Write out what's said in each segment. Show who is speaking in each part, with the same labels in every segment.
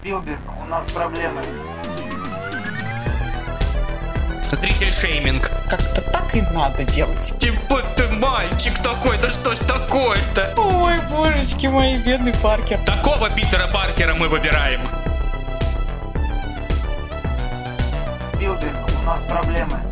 Speaker 1: Спилберг, у нас проблемы.
Speaker 2: Зритель шейминг.
Speaker 3: Как-то так и надо делать.
Speaker 2: Типа ты мальчик такой, да что ж такое-то?
Speaker 3: Ой, божечки мои, бедный Паркер.
Speaker 2: Такого Питера Паркера мы выбираем.
Speaker 1: Спилберг, у нас проблемы.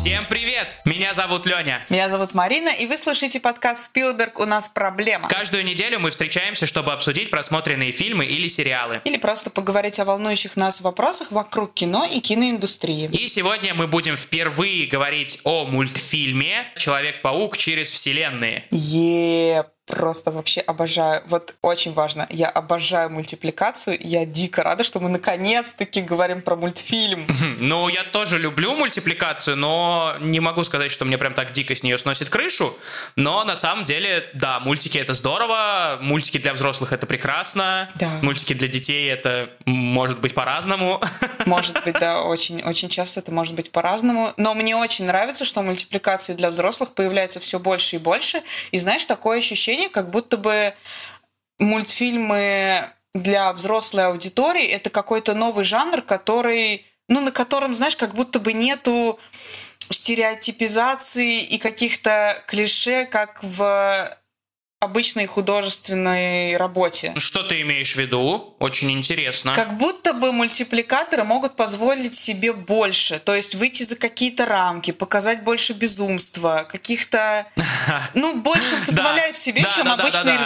Speaker 2: Всем привет! Меня зовут Леня.
Speaker 3: Меня зовут Марина, и вы слушаете подкаст «Спилберг. У нас проблема».
Speaker 2: Каждую неделю мы встречаемся, чтобы обсудить просмотренные фильмы или сериалы.
Speaker 3: Или просто поговорить о волнующих нас вопросах вокруг кино и киноиндустрии.
Speaker 2: И сегодня мы будем впервые говорить о мультфильме «Человек-паук через вселенные».
Speaker 3: Е просто вообще обожаю. Вот очень важно, я обожаю мультипликацию. Я дико рада, что мы наконец-таки говорим про мультфильм.
Speaker 2: Ну, я тоже люблю мультипликацию, но не могу сказать, что мне прям так дико с нее сносит крышу. Но на самом деле, да, мультики это здорово, мультики для взрослых это прекрасно,
Speaker 3: Да.
Speaker 2: мультики для детей это может быть по-разному.
Speaker 3: Может быть, да, очень, очень часто это может быть по-разному. Но мне очень нравится, что мультипликации для взрослых появляется все больше и больше. И знаешь, такое ощущение, как будто бы мультфильмы для взрослой аудитории это какой-то новый жанр, который, ну, на котором, знаешь, как будто бы нету стереотипизации и каких-то клише, как в обычной художественной работе.
Speaker 2: Что ты имеешь в виду? Очень интересно.
Speaker 3: Как будто бы мультипликаторы могут позволить себе больше, то есть выйти за какие-то рамки, показать больше безумства, каких-то, ну, больше позволяют себе, чем обычные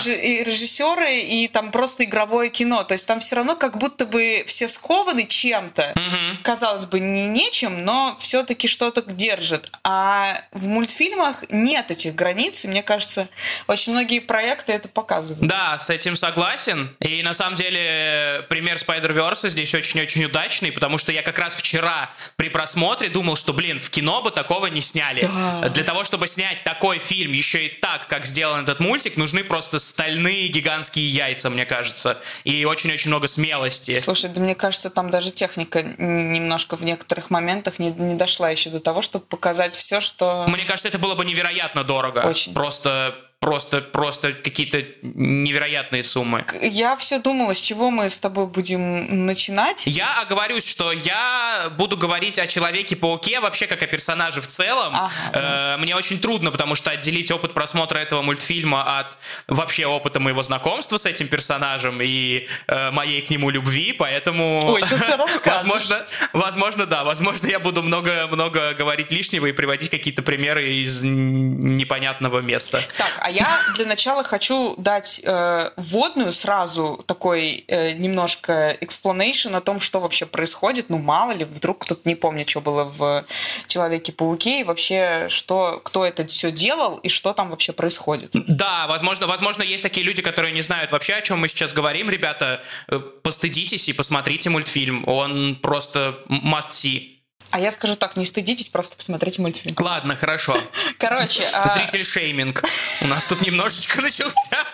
Speaker 3: режиссеры и там просто игровое кино. То есть там все равно как будто бы все скованы чем-то. Казалось бы, не нечем, но все-таки что-то держит. А в мультфильмах нет этих границ, и мне кажется, очень многие проекты это показывают.
Speaker 2: Да, с этим согласен. И на самом деле пример Spider-Verse здесь очень-очень удачный, потому что я как раз вчера при просмотре думал, что, блин, в кино бы такого не сняли.
Speaker 3: Да.
Speaker 2: Для того, чтобы снять такой фильм еще и так, как сделан этот мультик, нужны просто стальные гигантские яйца, мне кажется. И очень-очень много смелости.
Speaker 3: Слушай, да мне кажется, там даже техника немножко в некоторых моментах не, не дошла еще до того, чтобы показать все, что...
Speaker 2: Мне кажется, это было бы невероятно дорого.
Speaker 3: Очень.
Speaker 2: Просто, просто, просто какие-то невероятные суммы.
Speaker 3: Я все думала, с чего мы с тобой будем начинать.
Speaker 2: Я оговорюсь, что я буду говорить о Человеке-пауке вообще как о персонаже в целом.
Speaker 3: Ага.
Speaker 2: Э, Мне очень трудно, потому что отделить опыт просмотра этого мультфильма от вообще опыта моего знакомства с этим персонажем и э, моей к нему любви, поэтому...
Speaker 3: Ой.
Speaker 2: Возможно, возможно, да. Возможно, я буду много-много говорить лишнего и приводить какие-то примеры из непонятного места.
Speaker 3: Так, а я для начала хочу дать э, вводную сразу такой э, немножко explanation о том, что вообще происходит. Ну, мало ли, вдруг кто-то не помнит, что было в Человеке-пауке, и вообще, что, кто это все делал, и что там вообще происходит.
Speaker 2: Да, возможно, возможно, есть такие люди, которые не знают вообще, о чем мы сейчас говорим. Ребята, э, постыдитесь и посмотрите мультфильм. Он просто must see.
Speaker 3: А я скажу так, не стыдитесь, просто посмотрите мультфильм.
Speaker 2: Ладно, хорошо.
Speaker 3: Короче, а,
Speaker 2: Зритель шейминг. У нас тут немножечко начался.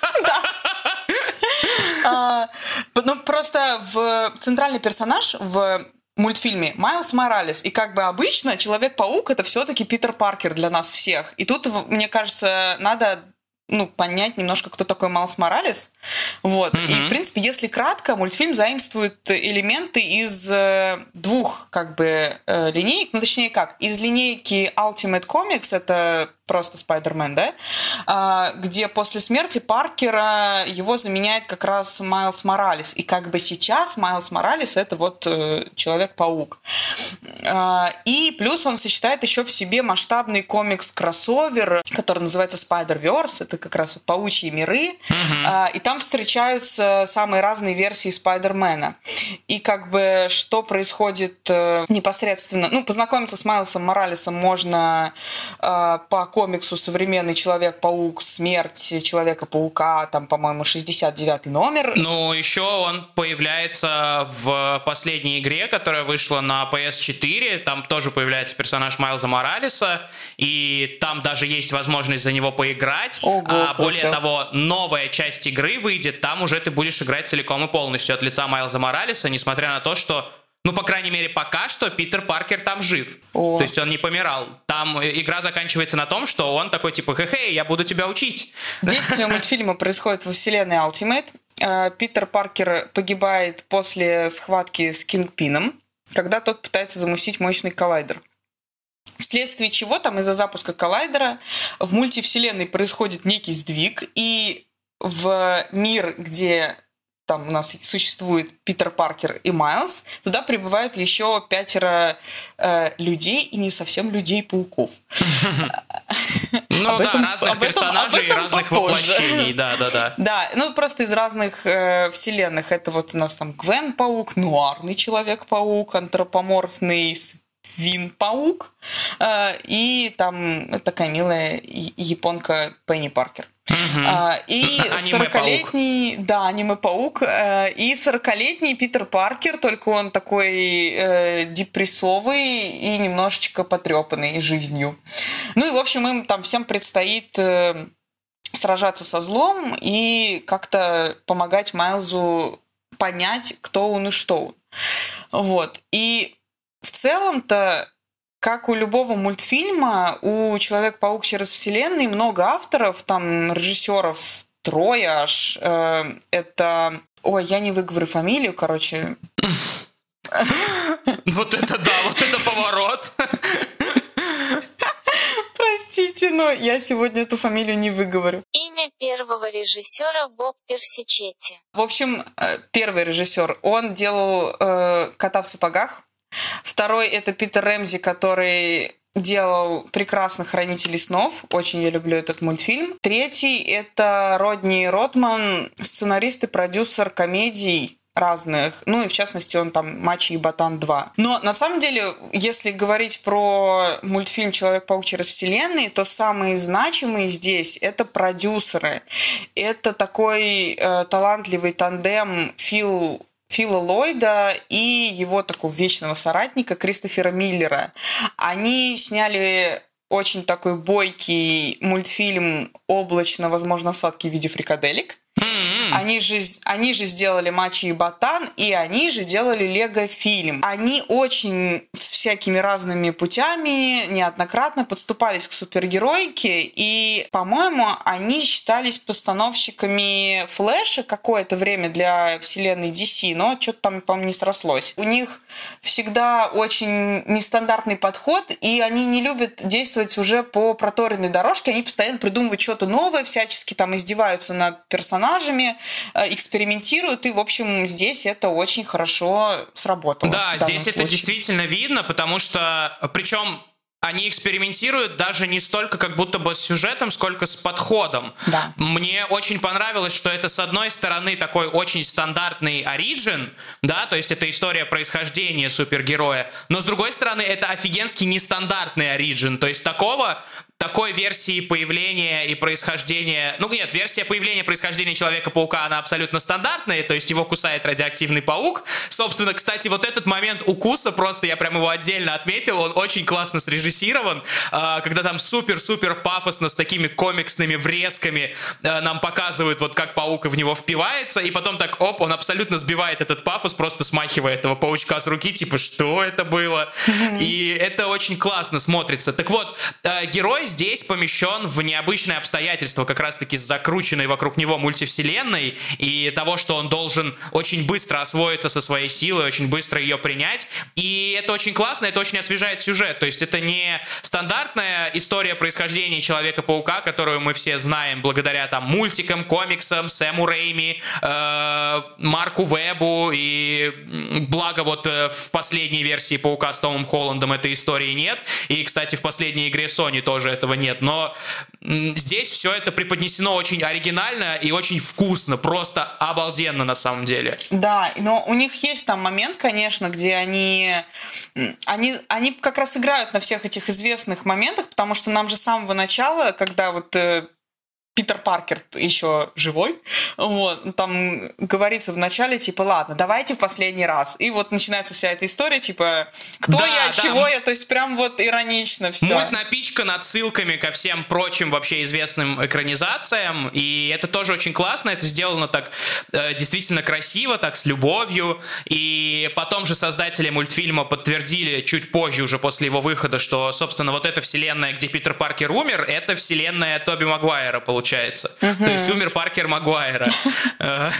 Speaker 3: А, ну, просто в центральный персонаж в мультфильме Майлз Моралес. И как бы обычно Человек-паук это все-таки Питер Паркер для нас всех. И тут, мне кажется, надо ну, понять немножко, кто такой Майлз Моралес. Вот. И,
Speaker 2: Мгм.
Speaker 3: в принципе, если кратко, мультфильм заимствует элементы из э, двух, как бы, э, линеек. Ну, точнее, как? Из линейки Ultimate Comics, это просто Спайдермен, да? А, где после смерти Паркера его заменяет как раз Майлз Моралес. И как бы сейчас Майлз Моралес это вот э, Человек-паук. А, И плюс он сочетает еще в себе масштабный комикс-кроссовер, который называется Spider-Verse. Это как раз вот паучьи миры. А, И там встречаются самые разные версии Спайдермена. И как бы что происходит э, непосредственно... Ну, познакомиться с Майлсом Моралесом можно э, по комиксу «Современный Человек-паук. Смерть Человека-паука», там, по-моему, 69 номер.
Speaker 2: Ну, еще он появляется в последней игре, которая вышла на PS4. Там тоже появляется персонаж Майлза Моралеса. И там даже есть возможность за него поиграть.
Speaker 3: Ого,
Speaker 2: а более
Speaker 3: круто.
Speaker 2: того, новая часть игры выйдет. Там уже ты будешь играть целиком и полностью от лица Майлза Моралеса, несмотря на то, что ну, по крайней мере, пока что Питер Паркер там жив.
Speaker 3: О.
Speaker 2: То есть он не помирал. Там э, игра заканчивается на том, что он такой типа, хе-хе, я буду тебя учить.
Speaker 3: Действие мультфильма происходит во вселенной Ultimate. э, Питер Паркер погибает после схватки с Кингпином, когда тот пытается замусить мощный коллайдер. Вследствие чего там из-за запуска коллайдера в мультивселенной происходит некий сдвиг, и в мир, где там у нас существует Питер Паркер и Майлз, туда прибывают еще пятеро э, людей и не совсем людей-пауков.
Speaker 2: Ну да, разных персонажей и разных воплощений, да, да, да.
Speaker 3: Да, ну просто из разных э, вселенных. Это вот у нас там Гвен-паук, нуарный Человек-паук, антропоморфный Вин-паук э, и там такая милая японка Пенни Паркер. А, и 40-летний, да, аниме-паук, э, и 40-летний Питер Паркер, только он такой э, депрессовый и немножечко потрепанный жизнью. Ну и, в общем, им там всем предстоит э, сражаться со злом и как-то помогать Майлзу понять, кто он и что он. Вот. И в целом-то как у любого мультфильма, у Человек-паук через вселенные много авторов, там режиссеров трое аж. Э, это... Ой, я не выговорю фамилию, короче.
Speaker 2: Вот это да, вот это поворот.
Speaker 3: Простите, но я сегодня эту фамилию не выговорю.
Speaker 4: Имя первого режиссера Боб Персичетти.
Speaker 3: В общем, э, первый режиссер, он делал э, «Кота в сапогах», Второй это Питер Рэмзи, который делал прекрасных хранителей снов. Очень я люблю этот мультфильм. Третий это Родни Ротман, сценарист и продюсер комедий разных. Ну и в частности он там «Мачи и Ботан 2». Но на самом деле, если говорить про мультфильм «Человек-паук через вселенные», то самые значимые здесь — это продюсеры. Это такой э, талантливый тандем Фил Фила Ллойда и его такого вечного соратника Кристофера Миллера. Они сняли очень такой бойкий мультфильм «Облачно, возможно, осадки в виде фрикаделек». Они же, они же сделали Мачи и Ботан, и они же делали Лего-фильм. Они очень всякими разными путями неоднократно подступались к супергеройке, и, по-моему, они считались постановщиками Флэша какое-то время для вселенной DC, но что-то там, по-моему, не срослось. У них всегда очень нестандартный подход, и они не любят действовать уже по проторенной дорожке, они постоянно придумывают что-то новое, всячески там издеваются над персонажами, экспериментируют, и, в общем, здесь это очень хорошо сработало.
Speaker 2: Да, здесь случае. это действительно видно, потому что, причем они экспериментируют даже не столько как будто бы с сюжетом, сколько с подходом.
Speaker 3: Да.
Speaker 2: Мне очень понравилось, что это с одной стороны такой очень стандартный оригин, да, то есть это история происхождения супергероя, но с другой стороны это офигенский нестандартный оригин, то есть такого такой версии появления и происхождения... Ну нет, версия появления и происхождения Человека-паука, она абсолютно стандартная, то есть его кусает радиоактивный паук. Собственно, кстати, вот этот момент укуса, просто я прям его отдельно отметил, он очень классно срежиссирован, а, когда там супер-супер пафосно с такими комиксными врезками а, нам показывают, вот как паук в него впивается, и потом так, оп, он абсолютно сбивает этот пафос, просто смахивая этого паучка с руки, типа, что это было? И это очень классно смотрится. Так вот, а, герой здесь помещен в необычные обстоятельства, как раз-таки с закрученной вокруг него мультивселенной и того, что он должен очень быстро освоиться со своей силой, очень быстро ее принять. И это очень классно, это очень освежает сюжет. То есть это не стандартная история происхождения Человека-паука, которую мы все знаем благодаря там мультикам, комиксам, Сэму Рейми, э, Марку Вебу и благо вот э, в последней версии Паука с Томом Холландом этой истории нет. И, кстати, в последней игре Sony тоже этого нет. Но здесь все это преподнесено очень оригинально и очень вкусно, просто обалденно на самом деле.
Speaker 3: Да, но у них есть там момент, конечно, где они, они, они как раз играют на всех этих известных моментах, потому что нам же с самого начала, когда вот э, Питер Паркер еще живой, вот, там говорится в начале, типа, ладно, давайте в последний раз. И вот начинается вся эта история, типа, кто да, я, да. чего я, то есть прям вот иронично все.
Speaker 2: Мульт напичкан отсылками ко всем прочим вообще известным экранизациям, и это тоже очень классно, это сделано так э, действительно красиво, так с любовью, и потом же создатели мультфильма подтвердили чуть позже, уже после его выхода, что, собственно, вот эта вселенная, где Питер Паркер умер, это вселенная Тоби Магуайра, получается получается. То есть умер Паркер Магуайра.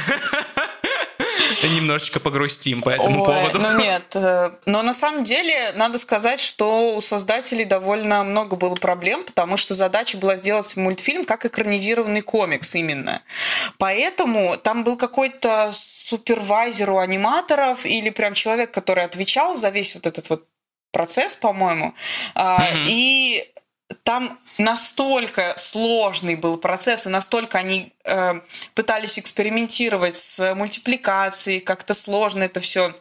Speaker 2: Немножечко погрустим по этому
Speaker 3: Ой,
Speaker 2: поводу.
Speaker 3: Ну нет, э, но на самом деле надо сказать, что у создателей довольно много было проблем, потому что задача была сделать мультфильм как экранизированный комикс именно. Поэтому там был какой-то супервайзер у аниматоров или прям человек, который отвечал за весь вот этот вот процесс, по-моему. Mm-hmm. И там настолько сложный был процесс, и настолько они э, пытались экспериментировать с мультипликацией, как-то сложно это все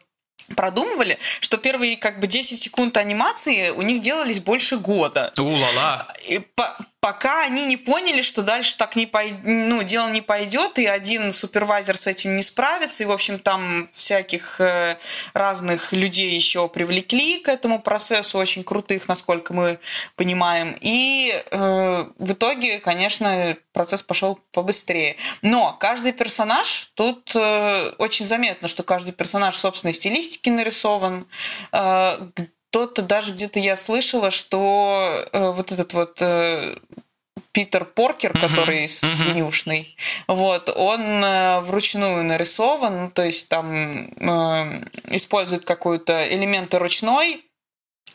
Speaker 3: продумывали, что первые как бы 10 секунд анимации у них делались больше года.
Speaker 2: У-ла-ла.
Speaker 3: И по пока они не поняли, что дальше так не пой... ну, дело не пойдет, и один супервайзер с этим не справится, и, в общем, там всяких э, разных людей еще привлекли к этому процессу, очень крутых, насколько мы понимаем. И э, в итоге, конечно, процесс пошел побыстрее. Но каждый персонаж, тут э, очень заметно, что каждый персонаж собственной стилистике нарисован, э, кто-то даже где-то я слышала, что э, вот этот вот э, Питер Поркер, uh-huh, который uh-huh. свинюшный, вот, он э, вручную нарисован, то есть там э, использует какую-то элементы ручной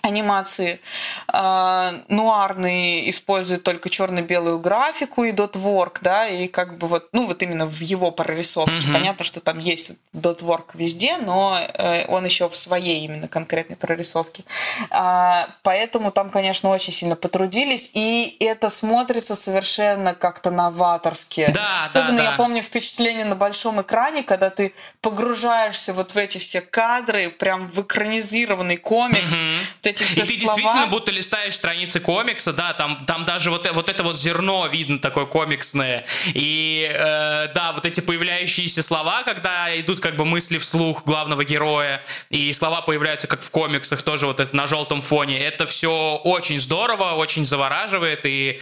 Speaker 3: анимации. А, нуарный использует только черно-белую графику и dot-work, да, и как бы вот, ну вот именно в его прорисовке. Mm-hmm. Понятно, что там есть dot-work везде, но э, он еще в своей именно конкретной прорисовке. А, поэтому там, конечно, очень сильно потрудились, и это смотрится совершенно как-то новаторски.
Speaker 2: Да,
Speaker 3: Особенно
Speaker 2: да,
Speaker 3: я
Speaker 2: да.
Speaker 3: помню впечатление на большом экране, когда ты погружаешься вот в эти все кадры, прям в экранизированный комикс,
Speaker 2: mm-hmm.
Speaker 3: Эти все
Speaker 2: И ты
Speaker 3: слова.
Speaker 2: действительно будто листаешь страницы комикса, да, там, там даже вот, вот это вот зерно видно такое комиксное. И э, да, вот эти появляющиеся слова, когда идут как бы мысли вслух главного героя, и слова появляются как в комиксах, тоже вот это на желтом фоне, это все очень здорово, очень завораживает и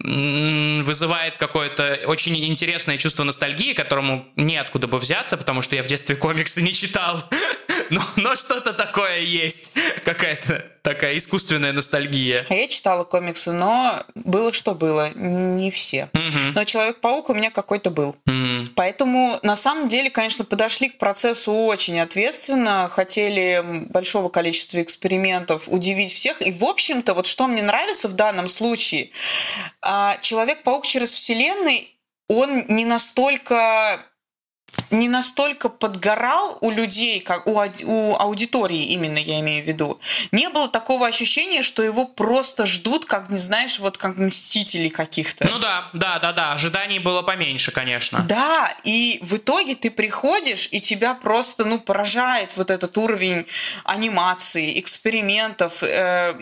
Speaker 2: вызывает какое-то очень интересное чувство ностальгии, которому неоткуда бы взяться, потому что я в детстве комиксы не читал. Но, но что-то такое есть, какая-то такая искусственная ностальгия.
Speaker 3: А я читала комиксы, но было что было, не все.
Speaker 2: Мгм.
Speaker 3: Но Человек-паук у меня какой-то был.
Speaker 2: Мгм.
Speaker 3: Поэтому, на самом деле, конечно, подошли к процессу очень ответственно, хотели большого количества экспериментов, удивить всех. И, в общем-то, вот что мне нравится в данном случае, а, Человек-паук через вселенной, он не настолько не настолько подгорал у людей, как у, у аудитории именно, я имею в виду. Не было такого ощущения, что его просто ждут, как, не знаешь, вот как мстителей каких-то.
Speaker 2: Ну да, да, да, да, ожиданий было поменьше, конечно.
Speaker 3: Да, и в итоге ты приходишь, и тебя просто, ну, поражает вот этот уровень анимации, экспериментов. э,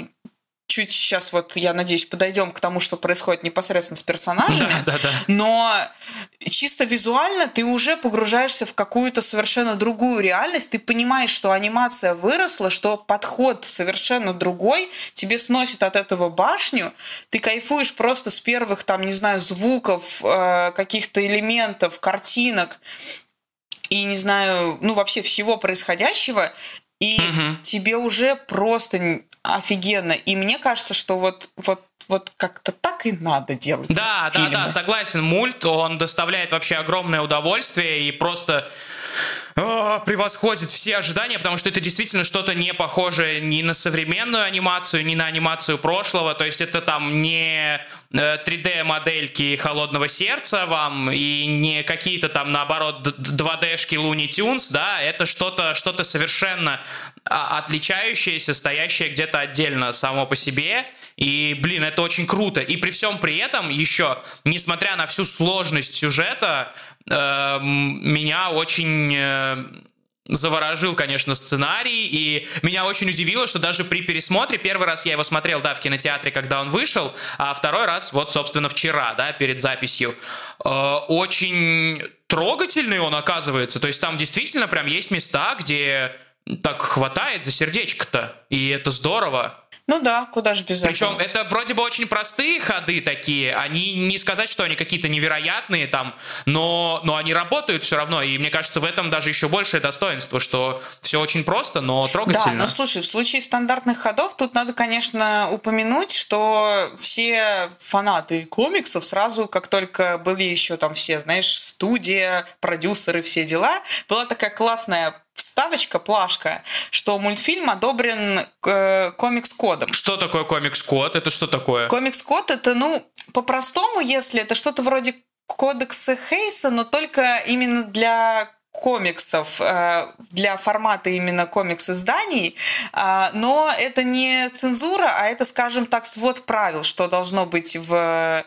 Speaker 3: чуть сейчас вот, я надеюсь, подойдем к тому, что происходит непосредственно с персонажами.
Speaker 2: Да, да, да.
Speaker 3: Но чисто визуально ты уже погружаешься в какую-то совершенно другую реальность. Ты понимаешь, что анимация выросла, что подход совершенно другой. Тебе сносит от этого башню. Ты кайфуешь просто с первых, там, не знаю, звуков, э, каких-то элементов, картинок и, не знаю, ну, вообще всего происходящего. И
Speaker 2: Мгм.
Speaker 3: тебе уже просто офигенно. И мне кажется, что вот, вот, вот как-то так и надо делать.
Speaker 2: Да, да,
Speaker 3: фильмы.
Speaker 2: да, согласен. Мульт, он доставляет вообще огромное удовольствие и просто превосходит все ожидания, потому что это действительно что-то не похожее ни на современную анимацию, ни на анимацию прошлого. То есть это там не 3D-модельки холодного сердца вам и не какие-то там, наоборот, д- д- 2D-шки Looney Tunes, да, это что-то что совершенно а, отличающееся, стоящее где-то отдельно само по себе. И, блин, это очень круто. И при всем при этом еще, несмотря на всю сложность сюжета, меня очень э, заворожил, конечно, сценарий, и меня очень удивило, что даже при пересмотре, первый раз я его смотрел, да, в кинотеатре, когда он вышел, а второй раз, вот, собственно, вчера, да, перед записью, э, очень трогательный он оказывается, то есть там действительно прям есть места, где так хватает за сердечко-то, и это здорово.
Speaker 3: Ну да, куда же без
Speaker 2: Причем
Speaker 3: этого.
Speaker 2: это вроде бы очень простые ходы такие, они не сказать, что они какие-то невероятные там, но, но они работают все равно, и мне кажется, в этом даже еще большее достоинство, что все очень просто, но
Speaker 3: Да,
Speaker 2: трогательно.
Speaker 3: но слушай, в случае стандартных ходов тут надо, конечно, упомянуть, что все фанаты комиксов сразу, как только были еще там все, знаешь, студия, продюсеры, все дела, была такая классная вставочка, плашка, что мультфильм одобрен э, комикс-кодом.
Speaker 2: Что такое комикс-код? Это что такое?
Speaker 3: Комикс-код это, ну, по-простому, если это что-то вроде кодекса Хейса, но только именно для комиксов, э, для формата именно комикс-изданий, А, но это не цензура, а это, скажем так, свод правил, что должно быть в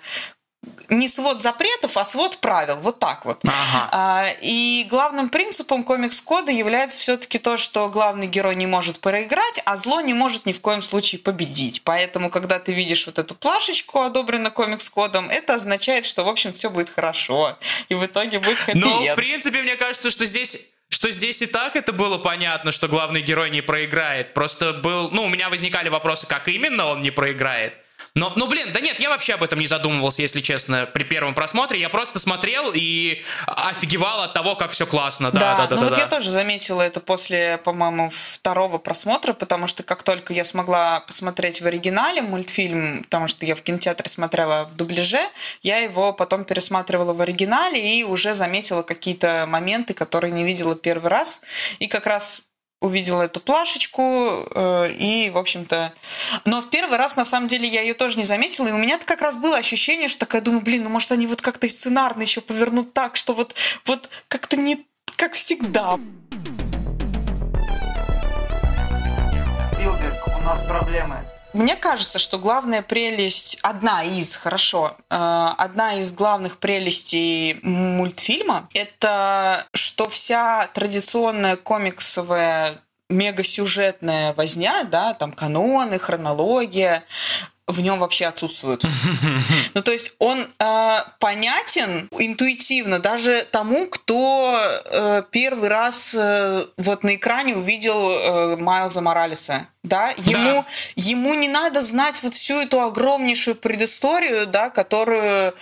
Speaker 3: не свод запретов, а свод правил. Вот так вот.
Speaker 2: Ага.
Speaker 3: А, И главным принципом комикс-кода является все-таки то, что главный герой не может проиграть, а зло не может ни в коем случае победить. Поэтому, когда ты видишь вот эту плашечку, одобренную комикс-кодом, это означает, что, в общем, все будет хорошо. И в итоге будет хэппи
Speaker 2: Ну, в принципе, мне кажется, что здесь что здесь и так это было понятно, что главный герой не проиграет. Просто был... Ну, у меня возникали вопросы, как именно он не проиграет. Но, ну, блин, да нет, я вообще об этом не задумывался, если честно, при первом просмотре. Я просто смотрел и офигевал от того, как все классно. Да, да, да,
Speaker 3: ну
Speaker 2: да.
Speaker 3: вот
Speaker 2: да.
Speaker 3: я тоже заметила это после, по-моему, второго просмотра, потому что как только я смогла посмотреть в оригинале мультфильм, потому что я в кинотеатре смотрела в дубляже, я его потом пересматривала в оригинале и уже заметила какие-то моменты, которые не видела первый раз. И как раз увидела эту плашечку э, и, в общем-то... Но в первый раз, на самом деле, я ее тоже не заметила, и у меня как раз было ощущение, что такая, думаю, блин, ну может они вот как-то сценарно еще повернут так, что вот, вот как-то не как всегда.
Speaker 1: Спилберг, у нас проблемы.
Speaker 3: Мне кажется, что главная прелесть, одна из, хорошо, э, одна из главных прелестей мультфильма, это что вся традиционная комиксовая мегасюжетная возня, да, там каноны, хронология, в нем вообще отсутствуют. Ну, то есть он э, понятен интуитивно даже тому, кто э, первый раз э, вот на экране увидел э, Майлза Моралеса. Да? Ему, ему не надо знать вот всю эту огромнейшую предысторию, да, которую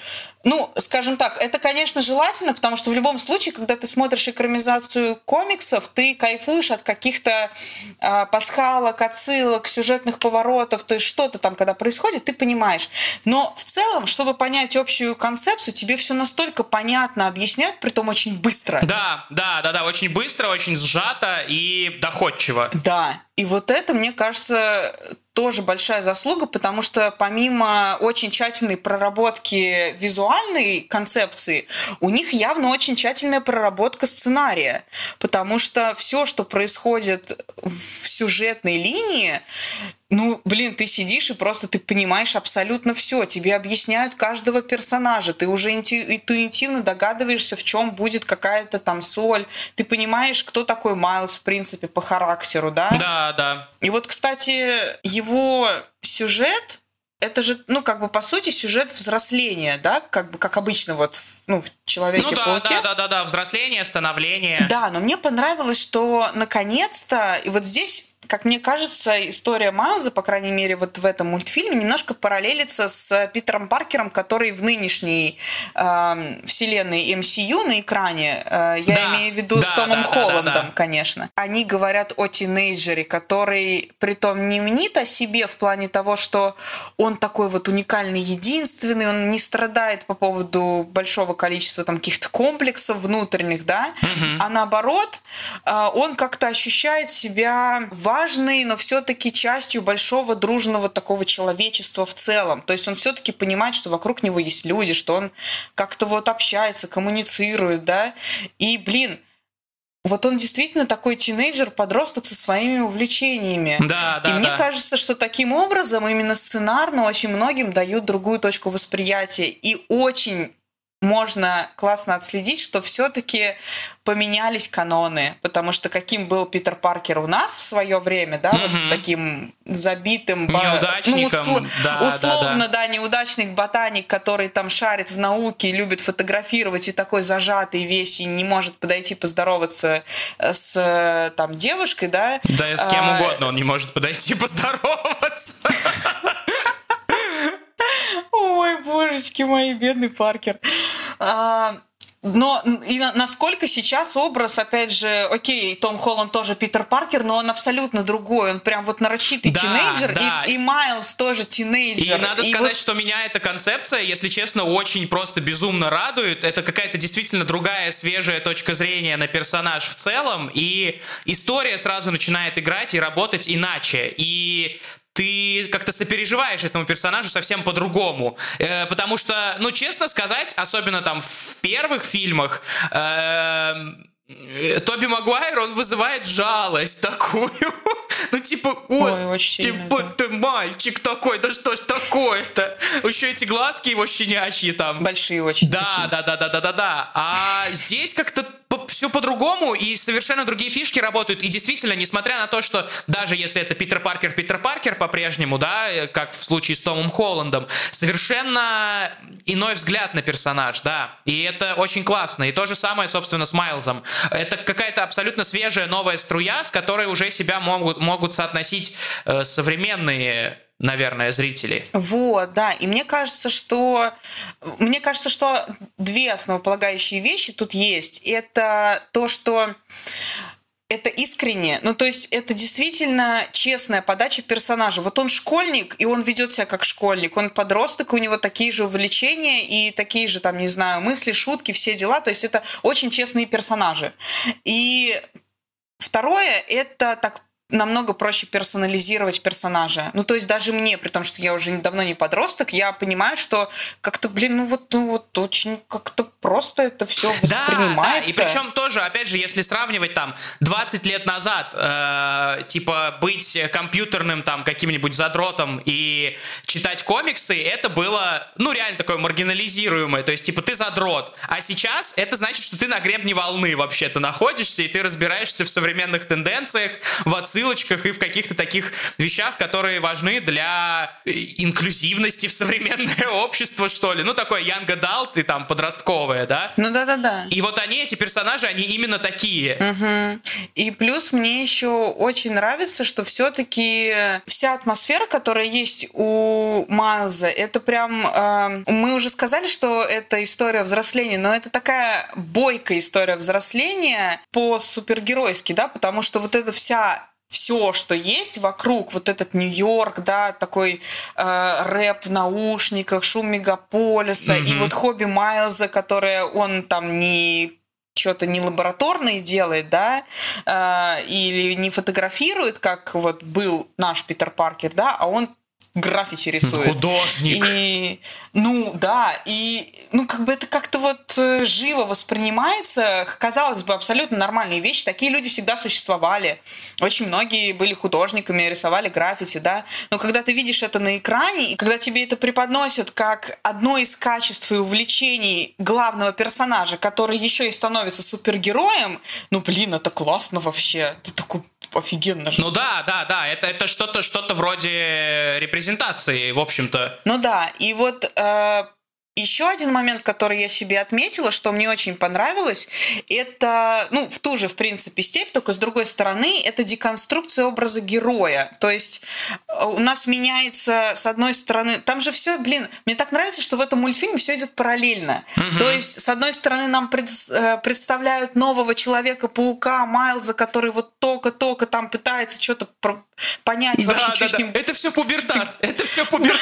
Speaker 3: ну, скажем так, это, конечно, желательно, потому что в любом случае, когда ты смотришь экранизацию комиксов, ты кайфуешь от каких-то э, пасхалок, отсылок, сюжетных поворотов, то есть что-то там, когда происходит, ты понимаешь. Но в целом, чтобы понять общую концепцию, тебе все настолько понятно объясняют, притом очень быстро.
Speaker 2: Да, да, да, да, очень быстро, очень сжато и доходчиво.
Speaker 3: Да, и вот это, мне кажется, тоже большая заслуга, потому что помимо очень тщательной проработки визуальной концепции, у них явно очень тщательная проработка сценария, потому что все, что происходит в сюжетной линии, ну, блин, ты сидишь и просто ты понимаешь абсолютно все. Тебе объясняют каждого персонажа. Ты уже интуитивно догадываешься, в чем будет какая-то там соль. Ты понимаешь, кто такой Майлз, в принципе, по характеру, да?
Speaker 2: Да, да.
Speaker 3: И вот, кстати, его сюжет это же, ну, как бы, по сути, сюжет взросления, да, как бы, как обычно, вот, ну, в
Speaker 2: Ну
Speaker 3: Человеке-пауке.
Speaker 2: да, да, да, да, да, взросление, становление.
Speaker 3: Да, но мне понравилось, что наконец-то, и вот здесь как мне кажется, история Майлза, по крайней мере, вот в этом мультфильме, немножко параллелится с Питером Паркером, который в нынешней э, вселенной MCU на экране, э, я
Speaker 2: Да,
Speaker 3: имею в виду с
Speaker 2: да,
Speaker 3: Томом
Speaker 2: да, да, да,
Speaker 3: Холландом,
Speaker 2: да.
Speaker 3: конечно. Они говорят о тинейджере, который притом не мнит о себе в плане того, что он такой вот уникальный, единственный, он не страдает по поводу большого количества там каких-то комплексов внутренних, да, а наоборот, э, он как-то ощущает себя важной, но все-таки частью большого дружного такого человечества в целом. То есть он все-таки понимает, что вокруг него есть люди, что он как-то вот общается, коммуницирует, да. И, блин, вот он действительно такой тинейджер, подросток со своими увлечениями.
Speaker 2: Да, да,
Speaker 3: И мне
Speaker 2: да.
Speaker 3: кажется, что таким образом именно сценарно очень многим дают другую точку восприятия и очень можно классно отследить, что все-таки поменялись каноны, потому что каким был Питер Паркер у нас в свое время, да,
Speaker 2: Мгм.
Speaker 3: вот таким забитым,
Speaker 2: Неудачником,
Speaker 3: ну, усло-
Speaker 2: да, да,
Speaker 3: условно,
Speaker 2: да.
Speaker 3: да, неудачник ботаник, который там шарит в науке, любит фотографировать и такой зажатый весь и не может подойти поздороваться э, с э, там девушкой, да.
Speaker 2: Да, с кем
Speaker 3: А,
Speaker 2: угодно он не может подойти поздороваться.
Speaker 3: Ой, божечки мои, бедный Паркер. А, но и на- насколько сейчас образ, опять же, окей, Том Холланд тоже Питер Паркер, но он абсолютно другой. Он прям вот нарочитый
Speaker 2: Да,
Speaker 3: тинейджер,
Speaker 2: да.
Speaker 3: И, и Майлз тоже тинейджер.
Speaker 2: И надо
Speaker 3: И
Speaker 2: сказать,
Speaker 3: вот-
Speaker 2: что меня эта концепция, если честно, очень просто безумно радует. Это какая-то действительно другая, свежая точка зрения на персонаж в целом, и история сразу начинает играть и работать иначе. И ты как-то сопереживаешь этому персонажу совсем по-другому. Э, потому что, ну, честно сказать, особенно там в первых фильмах, э, Тоби Магуайр, он вызывает жалость такую. Ну, типа,
Speaker 3: Ой,
Speaker 2: вот,
Speaker 3: очень сильно,
Speaker 2: типа,
Speaker 3: да.
Speaker 2: ты мальчик такой, да что ж такое-то? Еще эти глазки его щенячьи там.
Speaker 3: большие очень.
Speaker 2: Да,
Speaker 3: такие.
Speaker 2: да, да, да, да, да, да. А здесь как-то все по-другому, и совершенно другие фишки работают. И действительно, несмотря на то, что даже если это Питер Паркер, Питер Паркер по-прежнему, да, э, как в случае с Томом Холландом, совершенно иной взгляд на персонаж, да. И это очень классно. И то же самое, собственно, с Майлзом. Это какая-то абсолютно свежая новая струя, с которой уже себя могут, могут соотносить э, современные наверное, зрители.
Speaker 3: Вот, да. И мне кажется, что мне кажется, что две основополагающие вещи тут есть. Это то, что это искренне, ну то есть это действительно честная подача персонажа. Вот он школьник, и он ведет себя как школьник. Он подросток, у него такие же увлечения и такие же, там, не знаю, мысли, шутки, все дела. То есть это очень честные персонажи. И второе, это так намного проще персонализировать персонажа. Ну, то есть даже мне, при том, что я уже давно не подросток, я понимаю, что как-то, блин, ну вот, ну вот очень как-то просто это все воспринимается.
Speaker 2: Да, да, и причем тоже, опять же, если сравнивать там 20 лет назад, э, типа быть компьютерным там каким-нибудь задротом и читать комиксы, это было, ну, реально такое маргинализируемое, то есть, типа, ты задрот. А сейчас это значит, что ты на гребне волны вообще-то находишься, и ты разбираешься в современных тенденциях, в отсылках и в каких-то таких вещах, которые важны для э, инклюзивности в современное общество, что ли. Ну, такое young adult и там подростковое, да?
Speaker 3: Ну да-да-да.
Speaker 2: И вот они, эти персонажи, они именно такие.
Speaker 3: Мгм. И плюс мне еще очень нравится, что все-таки вся атмосфера, которая есть у Майлза, это прям... э, мы уже сказали, что это история взросления, но это такая бойкая история взросления по-супергеройски, да, потому что вот эта вся все, что есть вокруг, вот этот Нью-Йорк, да, такой э, рэп в наушниках, шум мегаполиса, и
Speaker 2: Мгм.
Speaker 3: вот хобби Майлза, которое он там не что-то не лабораторное делает, да, э, или не фотографирует, как вот был наш Питер Паркер, да, а он граффити рисует.
Speaker 2: Художник.
Speaker 3: И, ну, да, и, ну, как бы это как-то вот э, живо воспринимается. Казалось бы, абсолютно нормальные вещи. Такие люди всегда существовали. Очень многие были художниками, рисовали граффити, да. Но когда ты видишь это на экране, и когда тебе это преподносят как одно из качеств и увлечений главного персонажа, который еще и становится супергероем, ну, блин, это классно вообще. Ты такой офигенно.
Speaker 2: Ну да, да, да, это, это что-то что вроде репрезентации, в общем-то.
Speaker 3: Ну да, и вот э, еще один момент, который я себе отметила, что мне очень понравилось, это, ну, в ту же, в принципе, степь, только с другой стороны, это деконструкция образа героя. То есть э, у нас меняется, с одной стороны, там же все, блин, мне так нравится, что в этом мультфильме все идет параллельно. То есть, с одной стороны, нам пред- э, представляют нового Человека-паука, Майлза, который вот только-только там пытается что-то понять вообще,
Speaker 2: да,
Speaker 3: что
Speaker 2: да,
Speaker 3: с
Speaker 2: да.
Speaker 3: ним
Speaker 2: Это все пубертат. Это все пубертат.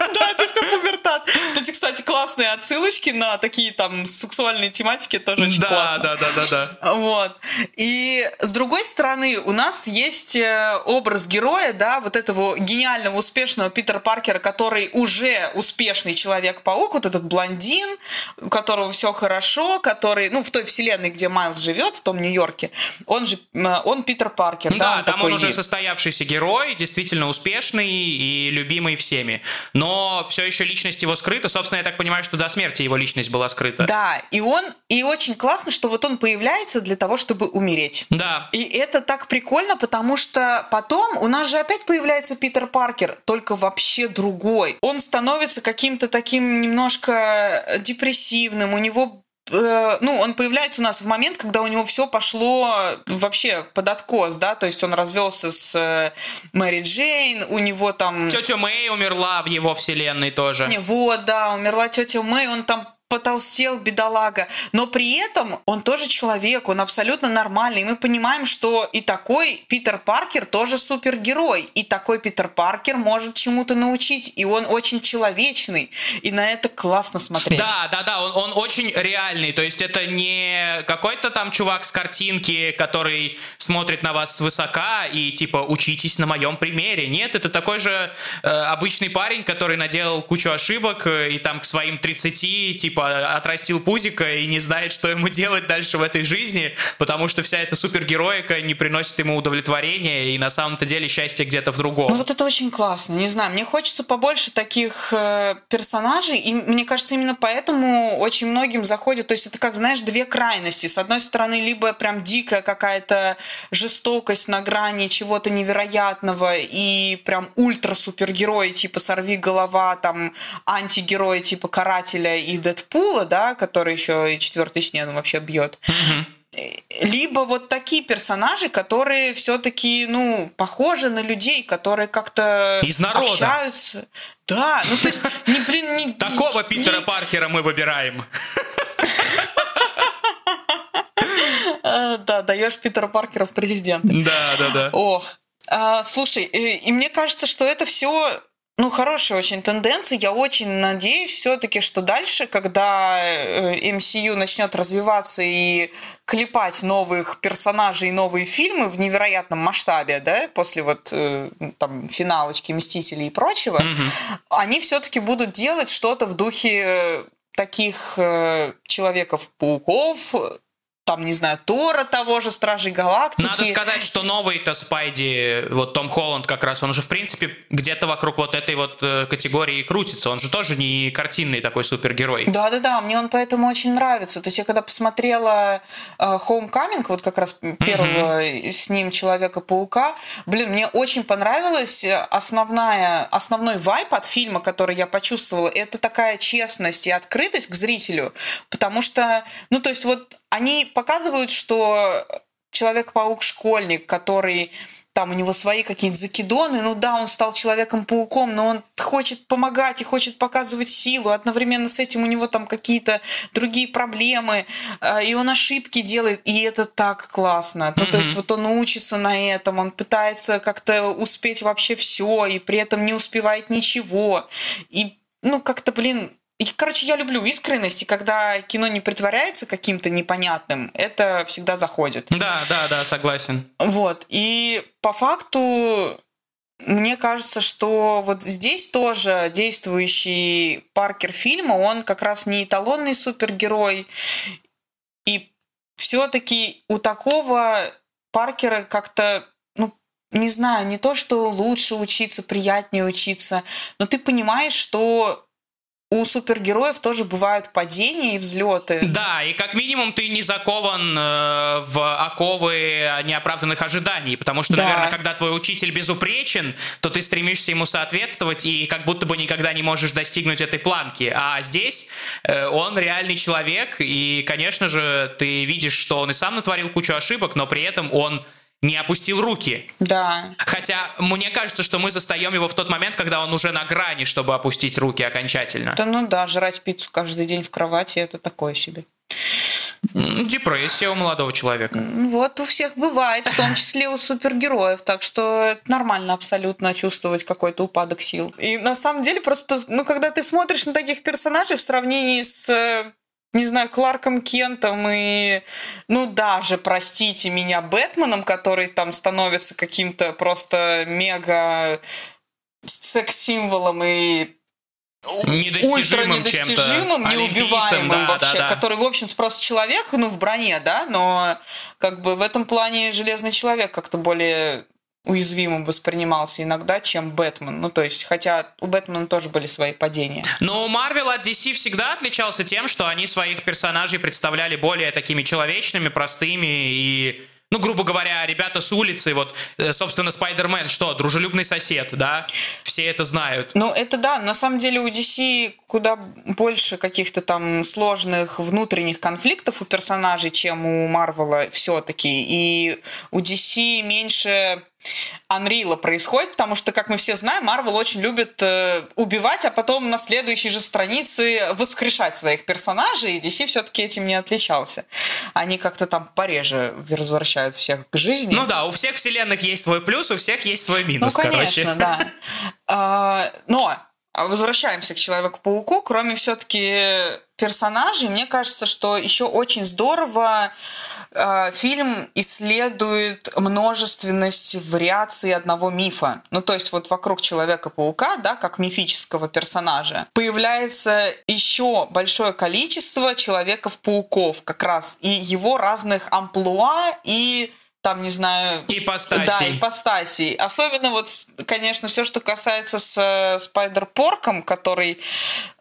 Speaker 3: да, это все пубертат. Кстати, классные отсылочки на такие там сексуальные тематики тоже очень
Speaker 2: Да,
Speaker 3: классно.
Speaker 2: да, да, да, да.
Speaker 3: Вот. И с другой стороны, у нас есть э, образ героя, да, вот этого гениального, успешного Питера Паркера, который уже успешный Человек-паук, вот этот блондин, у которого все хорошо, который, ну, в той вселенной, где Майлз живет, в том Нью-Йорке, он же, он Питер Паркер, да,
Speaker 2: Да,
Speaker 3: он
Speaker 2: там он уже
Speaker 3: есть.
Speaker 2: состоявшийся герой, действительно успешный и любимый всеми. Но все еще личность его скрыта. Собственно, собственно, я так понимаю, что до смерти его личность была скрыта.
Speaker 3: Да, и он, и очень классно, что вот он появляется для того, чтобы умереть.
Speaker 2: Да.
Speaker 3: И это так прикольно, потому что потом у нас же опять появляется Питер Паркер, только вообще другой. Он становится каким-то таким немножко депрессивным, у него ну, он появляется у нас в момент, когда у него все пошло вообще под откос, да, то есть он развелся с э, Мэри Джейн, у него там...
Speaker 2: Тетя Мэй умерла в его вселенной тоже.
Speaker 3: Не, Вот, да, умерла тетя Мэй, он там потолстел, бедолага. Но при этом он тоже человек, он абсолютно нормальный. И мы понимаем, что и такой Питер Паркер тоже супергерой. И такой Питер Паркер может чему-то научить. И он очень человечный. И на это классно смотреть.
Speaker 2: Да, да, да, он, он очень реальный. То есть это не какой-то там чувак с картинки, который смотрит на вас свысока и типа учитесь на моем примере. Нет, это такой же э, обычный парень, который наделал кучу ошибок э, и там к своим 30 типа отрастил пузика и не знает, что ему делать дальше в этой жизни, потому что вся эта супергероика не приносит ему удовлетворения, и на самом-то деле счастье где-то в другом.
Speaker 3: Ну вот это очень классно, не знаю, мне хочется побольше таких э, персонажей, и мне кажется, именно поэтому очень многим заходит, то есть это как, знаешь, две крайности. С одной стороны, либо прям дикая какая-то жестокость на грани чего-то невероятного, и прям ультра-супергерой типа «Сорви голова», там антигерой типа «Карателя» и «Дэдпула», да, который еще и четвертый снег вообще бьет. Либо вот такие персонажи, которые все-таки, ну, похожи на людей, которые как-то
Speaker 2: Из народа.
Speaker 3: общаются. Да, ну то есть, не, блин, не...
Speaker 2: Такого
Speaker 3: не-
Speaker 2: Питера Паркера мы выбираем.
Speaker 3: Э, Да, даешь Питера Паркера в президенты.
Speaker 2: Да, да, да.
Speaker 3: Ох. А, слушай, и, и мне кажется, что это все ну, хорошие очень тенденции. Я очень надеюсь все-таки, что дальше, когда э, MCU начнет развиваться и клепать новых персонажей и новые фильмы в невероятном масштабе, да, после вот э, там финалочки Мстителей и прочего, они все-таки будут делать что-то в духе э, таких э, Человеков-пауков, там, не знаю, Тора того же, Стражей Галактики.
Speaker 2: Надо сказать, что новый-то Спайди, вот Том Холланд как раз, он же, в принципе, где-то вокруг вот этой вот э, категории крутится. Он же тоже не картинный такой супергерой.
Speaker 3: Да-да-да, мне он поэтому очень нравится. То есть я когда посмотрела э, Homecoming, вот как раз первого с ним Человека-паука, блин, мне очень понравилась основная, основной вайп от фильма, который я почувствовала, это такая честность и открытость к зрителю, потому что, ну, то есть вот они показывают, что Человек-паук школьник, который там у него свои какие-то закидоны, ну да, он стал Человеком-пауком, но он хочет помогать и хочет показывать силу, одновременно с этим у него там какие-то другие проблемы, э, и он ошибки делает, и это так классно. Ну, то есть вот он учится на этом, он пытается как-то успеть вообще все, и при этом не успевает ничего. И, ну, как-то, блин, и, короче, я люблю искренность, и когда кино не притворяется каким-то непонятным, это всегда заходит.
Speaker 2: Да, да, да, согласен.
Speaker 3: Вот. И по факту мне кажется, что вот здесь тоже действующий Паркер фильма, он как раз не эталонный супергерой. И все-таки у такого Паркера как-то, ну, не знаю, не то, что лучше учиться, приятнее учиться, но ты понимаешь, что у супергероев тоже бывают падения и взлеты.
Speaker 2: Да, и как минимум ты не закован э, в оковы неоправданных ожиданий, потому что,
Speaker 3: Да.
Speaker 2: наверное, когда твой учитель безупречен, то ты стремишься ему соответствовать и как будто бы никогда не можешь достигнуть этой планки. А здесь э, он реальный человек, и, конечно же, ты видишь, что он и сам натворил кучу ошибок, но при этом он не опустил руки.
Speaker 3: Да.
Speaker 2: Хотя мне кажется, что мы застаем его в тот момент, когда он уже на грани, чтобы опустить руки окончательно.
Speaker 3: Да ну да, жрать пиццу каждый день в кровати это такое себе.
Speaker 2: Депрессия у молодого человека.
Speaker 3: Вот у всех бывает, в том числе у супергероев, так что это нормально абсолютно чувствовать какой-то упадок сил. И на самом деле просто, ну, когда ты смотришь на таких персонажей в сравнении с э, не знаю, Кларком Кентом и, ну, даже, простите меня, Бэтменом, который там становится каким-то просто мега секс-символом и
Speaker 2: Недостижимым
Speaker 3: ультра недостижимым, неубиваемым
Speaker 2: да,
Speaker 3: вообще,
Speaker 2: да, да.
Speaker 3: который, в общем-то, просто человек, ну, в броне, да, но как бы в этом плане Железный Человек как-то более уязвимым воспринимался иногда, чем Бэтмен. Ну, то есть, хотя у Бэтмена тоже были свои падения.
Speaker 2: Но Марвел от DC всегда отличался тем, что они своих персонажей представляли более такими человечными, простыми и ну, грубо говоря, ребята с улицы, вот, э, собственно, Спайдермен, что, дружелюбный сосед, да? Все это знают.
Speaker 3: Ну, это да, на самом деле у DC куда больше каких-то там сложных внутренних конфликтов у персонажей, чем у Марвела все-таки. И у DC меньше Unreal происходит, потому что, как мы все знаем, Марвел очень любит э, убивать, а потом на следующей же странице воскрешать своих персонажей, и DC все-таки этим не отличался. Они как-то там пореже возвращают всех к жизни.
Speaker 2: Ну да, у всех вселенных есть свой плюс, у всех есть свой минус,
Speaker 3: ну, конечно,
Speaker 2: короче.
Speaker 3: да. А, но возвращаемся к Человеку-пауку, кроме все-таки персонажей, мне кажется, что еще очень здорово э, фильм исследует множественность вариаций одного мифа. Ну, то есть вот вокруг Человека-паука, да, как мифического персонажа, появляется еще большое количество Человеков-пауков как раз, и его разных амплуа и там, не знаю...
Speaker 2: Ипостасий.
Speaker 3: Да, ипостасий. Особенно вот, конечно, все, что касается с э, Спайдер-порком, который,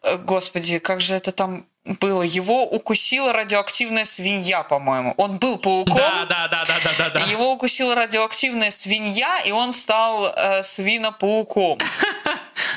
Speaker 3: э, господи, как же это там было. Его укусила радиоактивная свинья, по-моему. Он был пауком.
Speaker 2: Да, да, да, да, да, да. да.
Speaker 3: Его укусила радиоактивная свинья, и он стал э, свинопауком.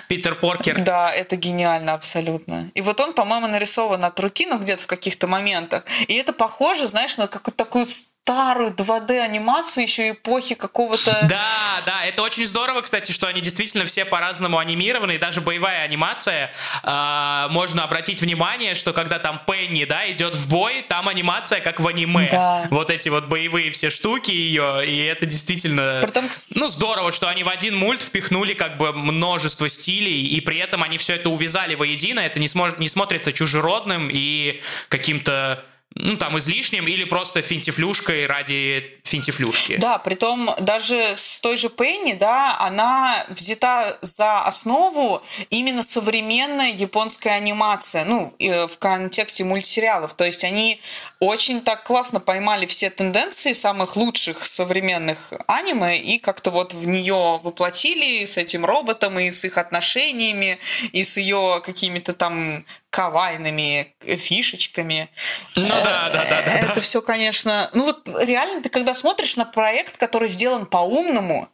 Speaker 2: Питер Поркер.
Speaker 3: Да, это гениально абсолютно. И вот он, по-моему, нарисован от руки, ну где-то в каких-то моментах. И это похоже, знаешь, на какую-то такую старую 2D-анимацию еще эпохи какого-то...
Speaker 2: Да, да, это очень здорово, кстати, что они действительно все по-разному анимированы, и даже боевая анимация, э, можно обратить внимание, что когда там Пенни, да, идет в бой, там анимация как в аниме.
Speaker 3: Да.
Speaker 2: Вот эти вот боевые все штуки ее, и это действительно...
Speaker 3: Притом...
Speaker 2: Ну, здорово, что они в один мульт впихнули как бы множество стилей, и при этом они все это увязали воедино, это не, сможет, не смотрится чужеродным и каким-то ну, там, излишним или просто финтифлюшкой ради финтифлюшки.
Speaker 3: Да, притом даже с той же Пенни, да, она взята за основу именно современная японская анимация, ну, в контексте мультсериалов. То есть они очень так классно поймали все тенденции самых лучших современных аниме и как-то вот в нее воплотили с этим роботом и с их отношениями, и с ее какими-то там кавайными фишечками.
Speaker 2: Ну да, да, да, да.
Speaker 3: Это да. все, конечно... Ну вот реально ты когда смотришь на проект, который сделан по-умному,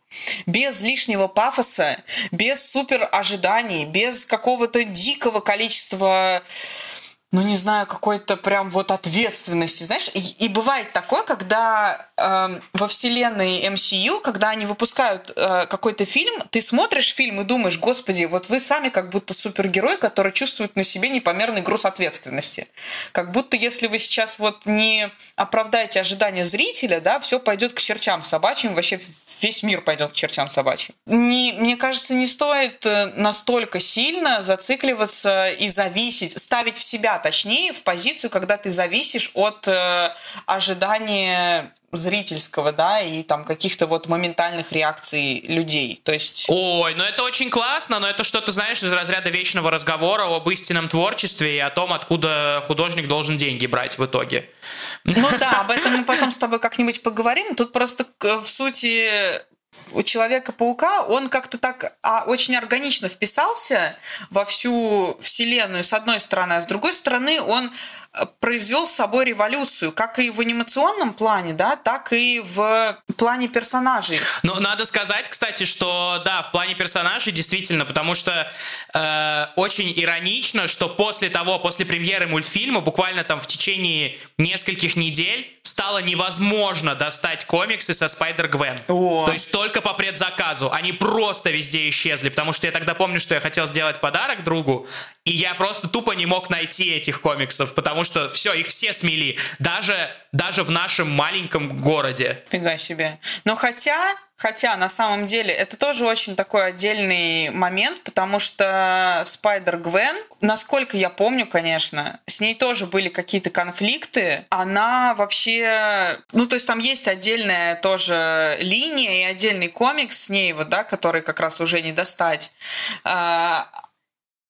Speaker 3: без лишнего пафоса, без супер ожиданий, без какого-то дикого количества ну, не знаю, какой-то прям вот ответственности, знаешь. И, и бывает такое, когда э, во вселенной MCU, когда они выпускают э, какой-то фильм, ты смотришь фильм и думаешь, господи, вот вы сами как будто супергерой, который чувствует на себе непомерный груз ответственности. Как будто если вы сейчас вот не оправдаете ожидания зрителя, да, все пойдет к чертям собачьим, вообще весь мир пойдет к чертям собачьим. Не, мне кажется, не стоит э, настолько сильно зацикливаться и зависеть, ставить в себя точнее в позицию, когда ты зависишь от э, ожидания зрительского, да, и там каких-то вот моментальных реакций людей. То есть...
Speaker 2: Ой, ну это очень классно, но это что-то, знаешь, из разряда вечного разговора об истинном творчестве и о том, откуда художник должен деньги брать в итоге.
Speaker 3: Ну да, об этом мы потом с тобой как-нибудь поговорим. Тут просто в сути у Человека-паука он как-то так а, очень органично вписался во всю вселенную, с одной стороны, а с другой стороны он произвел с собой революцию, как и в анимационном плане, да, так и в плане персонажей.
Speaker 2: Ну, надо сказать, кстати, что да, в плане персонажей действительно, потому что э, очень иронично, что после того, после премьеры мультфильма, буквально там в течение нескольких недель стало невозможно достать комиксы со Спайдер-Гвен. То есть только по предзаказу. Они просто везде исчезли, потому что я тогда помню, что я хотел сделать подарок другу, и я просто тупо не мог найти этих комиксов, потому что все, их все смели. Даже, даже в нашем маленьком городе.
Speaker 3: Фига себе. Но хотя Хотя на самом деле это тоже очень такой отдельный момент, потому что Спайдер Гвен, насколько я помню, конечно, с ней тоже были какие-то конфликты. Она вообще, ну то есть там есть отдельная тоже линия и отдельный комикс с ней, вот, да, который как раз уже не достать.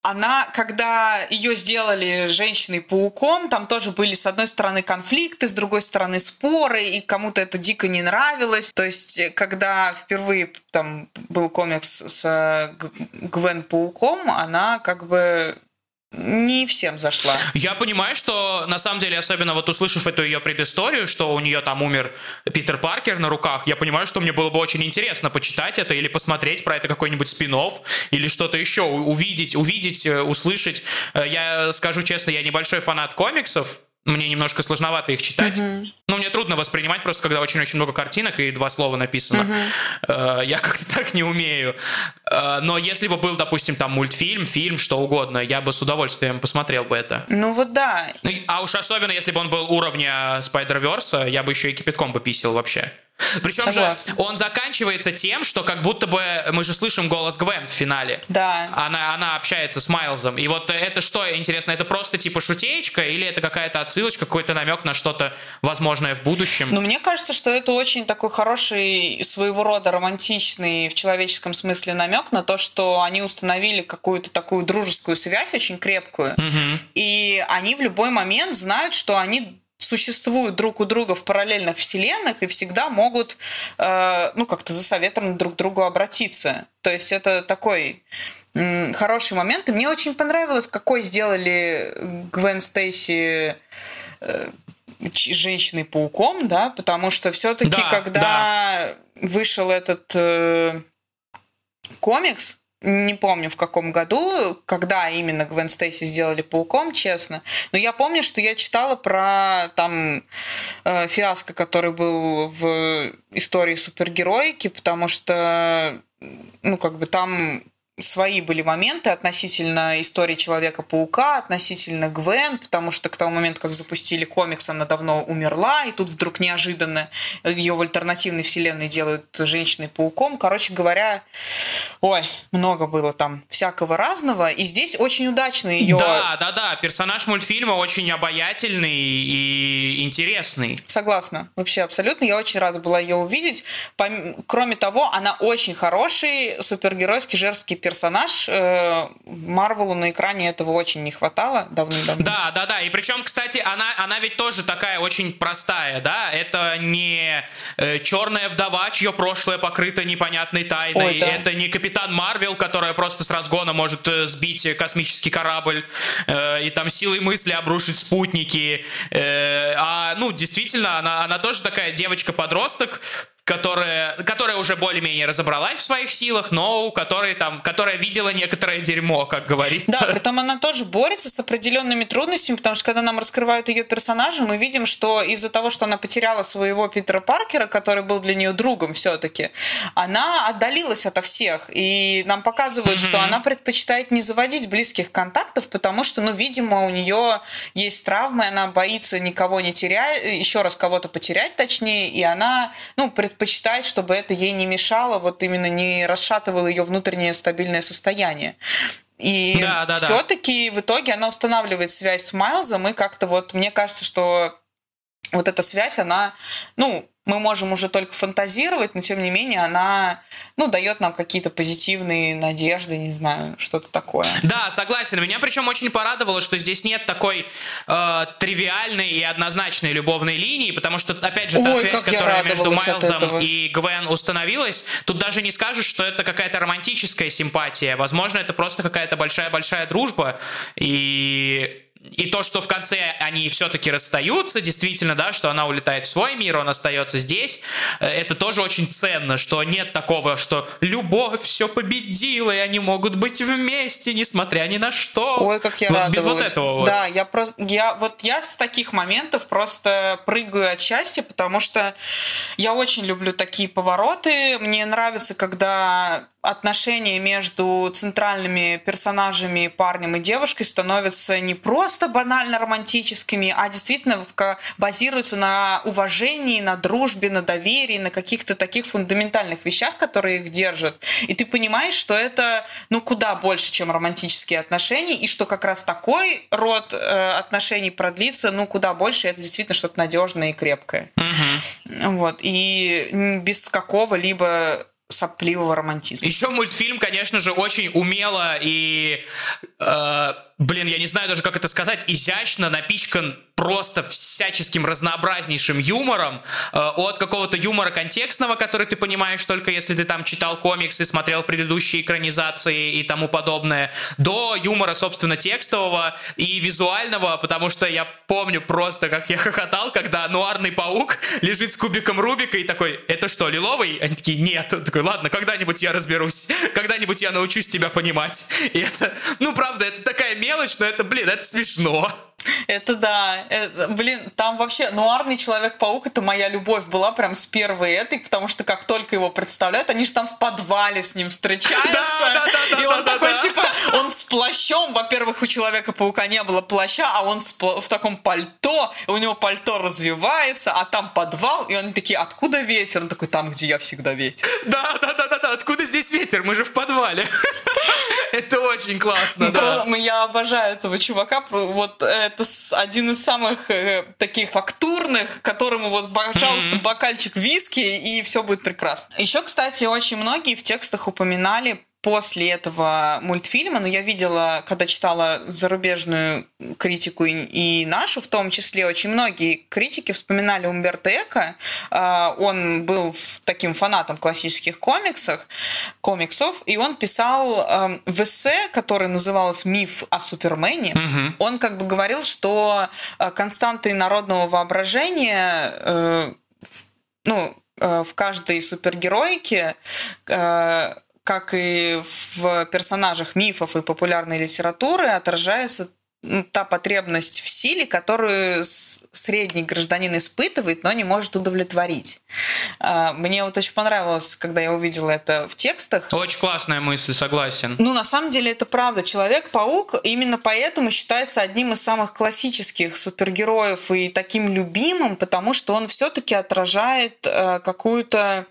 Speaker 3: Она, когда ее сделали женщиной-пауком, там тоже были, с одной стороны, конфликты, с другой стороны, споры, и кому-то это дико не нравилось. То есть, когда впервые там был комикс с э, Гвен Пауком, она как бы не всем зашла.
Speaker 2: Я понимаю, что на самом деле, особенно вот услышав эту ее предысторию, что у нее там умер Питер Паркер на руках, я понимаю, что мне было бы очень интересно почитать это или посмотреть про это какой-нибудь спин или что-то еще, увидеть, увидеть, э, услышать. Э, я скажу честно, я небольшой фанат комиксов, мне немножко сложновато их читать. Uh-huh. Ну, мне трудно воспринимать просто, когда очень-очень много картинок и два слова написано. Uh-huh. Я как-то так не умею. Э, но если бы был, допустим, там мультфильм, фильм, что угодно, я бы с удовольствием посмотрел бы это.
Speaker 3: Ну вот да.
Speaker 2: Ну, а уж особенно, если бы он был уровня Spider-Verse, я бы еще и кипятком бы писал вообще. Причем Согласна. же он заканчивается тем, что как будто бы мы же слышим голос Гвен в финале.
Speaker 3: Да.
Speaker 2: Она, она общается с Майлзом. И вот это что, интересно, это просто типа шутеечка или это какая-то отсылочка, какой-то намек на что-то возможное в будущем?
Speaker 3: Ну, мне кажется, что это очень такой хороший, своего рода романтичный в человеческом смысле намек на то, что они установили какую-то такую дружескую связь очень крепкую. Угу. И они в любой момент знают, что они существуют друг у друга в параллельных вселенных и всегда могут, э, ну, как-то за советом друг к другу обратиться. То есть это такой м, хороший момент. И мне очень понравилось, какой сделали Гвен Стейси э, женщиной-пауком, да, потому что все-таки, да, когда да. вышел этот э, комикс, не помню в каком году, когда именно Гвен Стейси сделали пауком, честно. Но я помню, что я читала про там э, фиаско, который был в истории супергероики, потому что ну, как бы там свои были моменты относительно истории Человека-паука, относительно Гвен, потому что к тому моменту, как запустили комикс, она давно умерла, и тут вдруг неожиданно ее в альтернативной вселенной делают женщиной-пауком. Короче говоря, ой, много было там всякого разного, и здесь очень удачно ее...
Speaker 2: Да, да, да, персонаж мультфильма очень обаятельный и интересный.
Speaker 3: Согласна, вообще абсолютно. Я очень рада была ее увидеть. Кроме того, она очень хороший супергеройский жерский персонаж. Э, Марвелу на экране этого очень не хватало давным-давно.
Speaker 2: Да, да, да. И причем, кстати, она, она ведь тоже такая очень простая, да? Это не э, черная вдова, чье прошлое покрыто непонятной тайной. Ой, да. Это не капитан Марвел, которая просто с разгона может э, сбить космический корабль э, и там силой мысли обрушить спутники. Э, а, ну, действительно, она, она тоже такая девочка-подросток, которая, которая уже более-менее разобралась в своих силах, но у которой там, которая видела некоторое дерьмо, как говорится.
Speaker 3: Да, притом она тоже борется с определенными трудностями, потому что когда нам раскрывают ее персонажа, мы видим, что из-за того, что она потеряла своего Питера Паркера, который был для нее другом все-таки, она отдалилась ото всех, и нам показывают, mm-hmm. что она предпочитает не заводить близких контактов, потому что, ну, видимо, у нее есть травмы, она боится никого не терять, еще раз кого-то потерять, точнее, и она, ну, пред предпочитает, чтобы это ей не мешало, вот именно не расшатывало ее внутреннее стабильное состояние. И да, да, все-таки да. в итоге она устанавливает связь с Майлзом, и как-то вот мне кажется, что вот эта связь, она, ну, мы можем уже только фантазировать, но тем не менее она, ну, дает нам какие-то позитивные надежды, не знаю, что-то такое.
Speaker 2: Да, согласен. Меня причем очень порадовало, что здесь нет такой э, тривиальной и однозначной любовной линии, потому что, опять же, та Ой, связь, которая между Майлзом и Гвен установилась, тут даже не скажешь, что это какая-то романтическая симпатия. Возможно, это просто какая-то большая-большая дружба. И и то, что в конце они все-таки расстаются, действительно, да, что она улетает в свой мир, он остается здесь, э, это тоже очень ценно, что нет такого, что любовь все победила, и они могут быть вместе, несмотря ни на что.
Speaker 3: Ой, как я вот радовалась. Без вот этого вот. Да, я просто, я, вот я с таких моментов просто прыгаю от счастья, потому что я очень люблю такие повороты. Мне нравится, когда отношения между центральными персонажами, парнем и девушкой, становятся не просто банально романтическими, а действительно базируются на уважении, на дружбе, на доверии, на каких-то таких фундаментальных вещах, которые их держат. И ты понимаешь, что это ну куда больше, чем романтические отношения, и что как раз такой род э, отношений продлится ну куда больше, это действительно что-то надежное и крепкое. Угу. Вот. И без какого-либо сопливого романтизма.
Speaker 2: Еще мультфильм, конечно же, очень умело и э, блин, я не знаю даже, как это сказать, изящно напичкан просто всяческим разнообразнейшим юмором, э, от какого-то юмора контекстного, который ты понимаешь только если ты там читал комиксы, смотрел предыдущие экранизации и тому подобное, до юмора, собственно, текстового и визуального, потому что я помню просто, как я хохотал, когда нуарный паук лежит с кубиком Рубика и такой, это что, лиловый? Они такие, нет. Он такой, ладно, когда-нибудь я разберусь, когда-нибудь я научусь тебя понимать. И это, ну, правда, это такая мелочь, но это, блин, это смешно.
Speaker 3: Это да. Это, блин, там вообще нуарный Человек-паук, это моя любовь была прям с первой этой, потому что как только его представляют, они же там в подвале с ним встречаются.
Speaker 2: Да, да, да,
Speaker 3: и
Speaker 2: да,
Speaker 3: он
Speaker 2: да,
Speaker 3: такой,
Speaker 2: да.
Speaker 3: типа, он с плащом, во-первых, у Человека-паука не было плаща, а он в таком пальто, у него пальто развивается, а там подвал, и они такие, откуда ветер? Он такой, там, где я всегда ветер.
Speaker 2: Да, да, да, да, да, откуда здесь ветер? Мы же в подвале. Это очень классно, да.
Speaker 3: Просто Я обожаю этого чувака. Вот это один из самых э, таких фактурных, которому вот, пожалуйста, бокальчик виски, и все будет прекрасно. Еще, кстати, очень многие в текстах упоминали после этого мультфильма, но я видела, когда читала зарубежную критику и, нашу, в том числе, очень многие критики вспоминали Умберто Эко. А, Он был таким фанатом классических комиксов, комиксов, и он писал эм, в эссе, который назывался «Миф о Супермене». Он как бы говорил, что э, константой народного воображения э, ну, э, в каждой супергеройке, как и в персонажах мифов и популярной литературы, отражается ну, та потребность в силе, которую средний гражданин испытывает, но не может удовлетворить. А, Мне вот очень понравилось, когда я увидела это в текстах.
Speaker 2: Очень классная мысль, согласен.
Speaker 3: Ну, на самом деле, это правда. Человек-паук именно поэтому считается одним из самых классических супергероев и таким любимым, потому что он все-таки отражает э, какую-то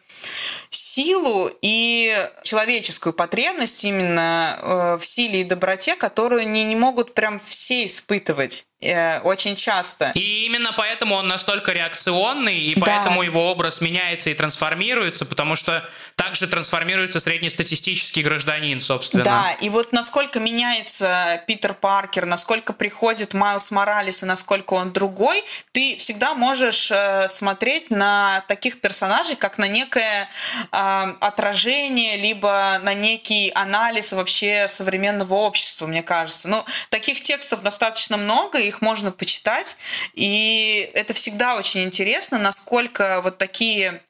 Speaker 3: силу и человеческую потребность именно э, в силе и доброте, которую не, не могут прям все испытывать э, очень часто.
Speaker 2: И именно поэтому он настолько реакционный, и
Speaker 3: Да.
Speaker 2: поэтому его образ меняется и трансформируется, потому что также трансформируется среднестатистический гражданин, собственно.
Speaker 3: Да, и вот насколько меняется Питер Паркер, насколько приходит Майлз Моралес и насколько он другой, ты всегда можешь э, смотреть на таких персонажей как на некое э, отражение, либо на некий анализ вообще современного общества, мне кажется. Ну, таких текстов достаточно много, их можно почитать, и это всегда очень интересно, насколько вот такие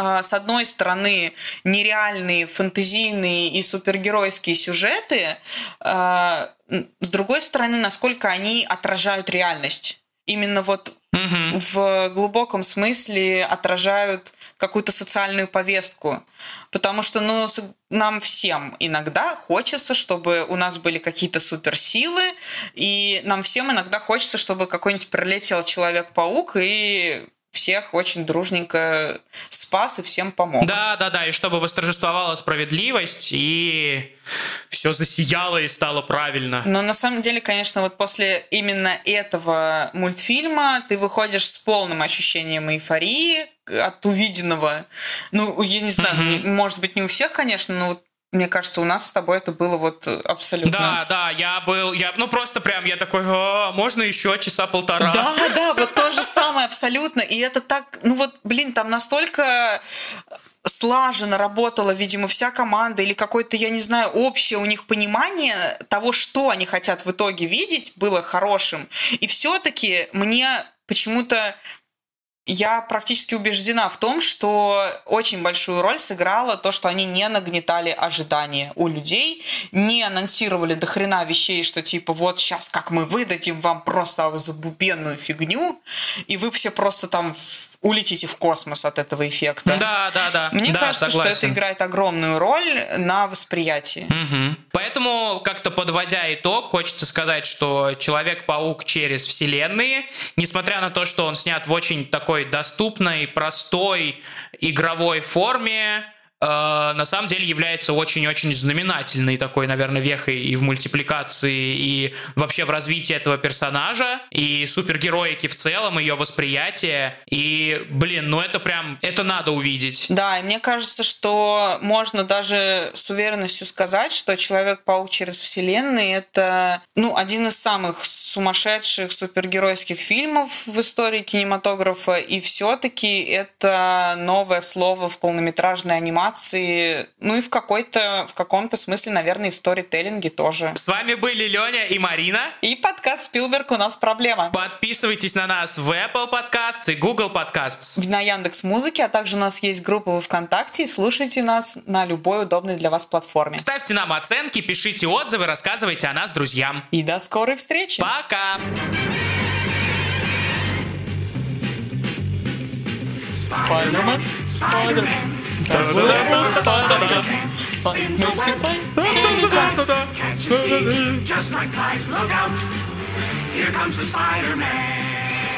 Speaker 3: а, с одной стороны, нереальные фэнтезийные и супергеройские сюжеты, а, с другой стороны, насколько они отражают реальность. Именно вот
Speaker 2: Мгм.
Speaker 3: в глубоком смысле отражают какую-то социальную повестку. Потому что ну, нам всем иногда хочется, чтобы у нас были какие-то суперсилы, и нам всем иногда хочется, чтобы какой-нибудь прилетел Человек-паук и всех очень дружненько спас и всем помог.
Speaker 2: Да, да, да, и чтобы восторжествовала справедливость, и все засияло и стало правильно.
Speaker 3: Но на самом деле, конечно, вот после именно этого мультфильма ты выходишь с полным ощущением эйфории от увиденного. Ну, я не знаю,
Speaker 2: Мгм.
Speaker 3: может быть, не у всех, конечно, но вот мне кажется, у нас с тобой это было вот абсолютно...
Speaker 2: Да, да, я был, я, ну просто прям, я такой, «А, можно еще часа полтора?
Speaker 3: Да, да, вот то же самое абсолютно. И это так, ну вот, блин, там настолько слаженно работала, видимо, вся команда или какое-то, я не знаю, общее у них понимание того, что они хотят в итоге видеть, было хорошим. И все-таки мне почему-то я практически убеждена в том, что очень большую роль сыграло то, что они не нагнетали ожидания у людей, не анонсировали до хрена вещей, что типа вот сейчас как мы выдадим вам просто забубенную фигню, и вы все просто там улетите в космос от этого эффекта.
Speaker 2: Да, да, да.
Speaker 3: Мне
Speaker 2: Да,
Speaker 3: кажется, что
Speaker 2: согласен.
Speaker 3: это играет огромную роль на восприятии.
Speaker 2: Мгм. Поэтому, как-то подводя итог, хочется сказать, что Человек-паук через вселенные, несмотря на то, что он снят в очень такой доступной, простой игровой форме, э, на самом деле является очень-очень знаменательной такой, наверное, вехой и в мультипликации, и вообще в развитии этого персонажа, и супергероики в целом, ее восприятие. И, блин, ну это прям, это надо увидеть.
Speaker 3: Да, и мне кажется, что можно даже с уверенностью сказать, что Человек-паук через вселенные это, ну, один из самых сумасшедших супергеройских фильмов в истории кинематографа, и все-таки это новое слово в полнометражной анимации, ну и в какой-то, в каком-то смысле, наверное, и в сторителлинге тоже.
Speaker 2: С вами были Леня и Марина.
Speaker 3: И подкаст Спилберг «У нас проблема».
Speaker 2: Подписывайтесь на нас в Apple Podcasts и Google Podcasts.
Speaker 3: На Яндекс Музыке, а также у нас есть группа во Вконтакте, и слушайте нас на любой удобной для вас платформе.
Speaker 2: Ставьте нам оценки, пишите отзывы, рассказывайте о нас друзьям.
Speaker 3: И до скорой встречи!
Speaker 2: Пока!
Speaker 3: fuck up. Spider-Man, Spider-Man. That's what happens, Spider-Man.
Speaker 5: Like makes it play. Just like guys, look out. Here comes the Spider-Man.